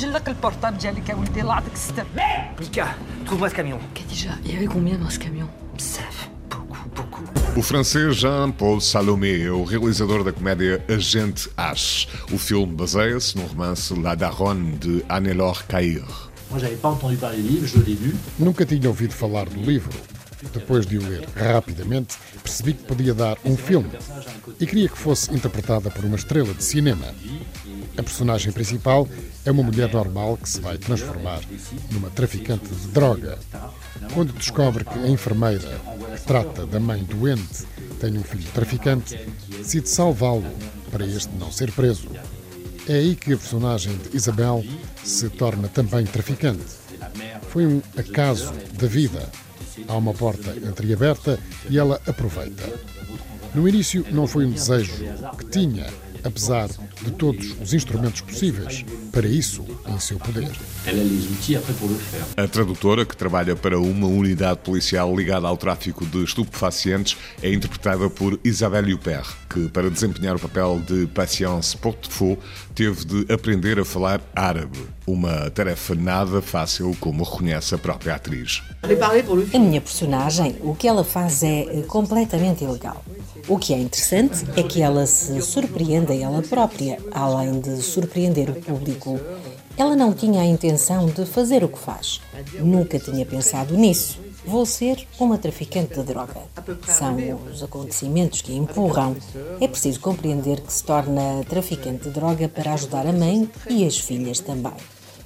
جل لك البورتاب ديالك يا ولدي الله يعطيك الستر Mika, trouve-moi ce camion. Khadija, il y avait combien dans ce camion Psaf, beaucoup, beaucoup. O francês Jean-Paul Salomé é o realizador da comédia Agente H. O filme baseia-se no romance La Daronne de Anne-Laure Caïr. Moi, j'avais pas entendu parler du livre, je l'ai lu. Nunca tinha ouvido falar do livro. Depois de o ler rapidamente, percebi que podia dar um filme e queria que fosse interpretada por uma estrela de cinema. A personagem principal é uma mulher normal que se vai transformar numa traficante de droga. Quando descobre que a enfermeira que trata da mãe doente tem um filho traficante, decide salvá-lo para este não ser preso. É aí que a personagem de Isabel se torna também traficante. Foi um acaso da vida. Há uma porta entreaberta e ela aproveita. No início não foi um desejo que tinha, apesar de todos os instrumentos possíveis para isso em seu poder. Elle a tradutora, que trabalha para uma unidade policial ligada ao tráfico de estupefacientes, é interpretada por Isabelle Huppert, que, para desempenhar o papel de Patience Portefaux, teve de aprender a falar árabe, uma tarefa nada fácil, como reconhece a própria atriz. Minha personagem, o que ela faz é eh, completamente ilegal. O que é interessante é que ela se surpreende a ela própria, além de surpreender o público. Ela não tinha a intenção de fazer o que faz. Nunca tinha pensado nisso. Vou ser uma traficante de droga. São os acontecimentos que a empurram. É preciso compreender que se torna traficante de droga para ajudar a mãe e as filhas também.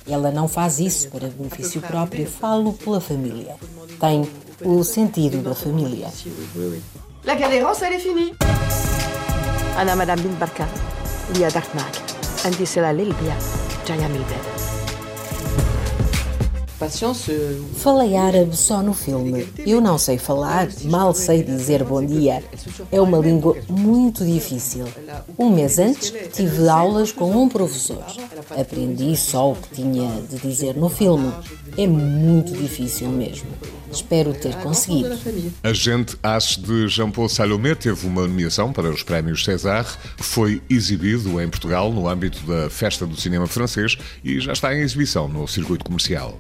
Ela não faz isso para benefício próprio, falo pela família. Tem o sentido da família. La galérance, elle est finie. أنا مدام بنت بركة ليا درت معك عندي صلة للبيع جاية من البلاد Patience, euh, Falei árabe só no filme. Eu não sei falar, mal sei dizer bom dia. É uma língua muito difícil. Um mês antes, tive aulas com um professor. Aprendi só o que tinha de dizer no filme. É muito difícil mesmo. Espero ter conseguido. Agente H de Jean-Paul Salomé teve uma nomeação para os prémios César, foi exibido em Portugal no âmbito da Festa do Cinema Francês e já está em exibição no circuito comercial.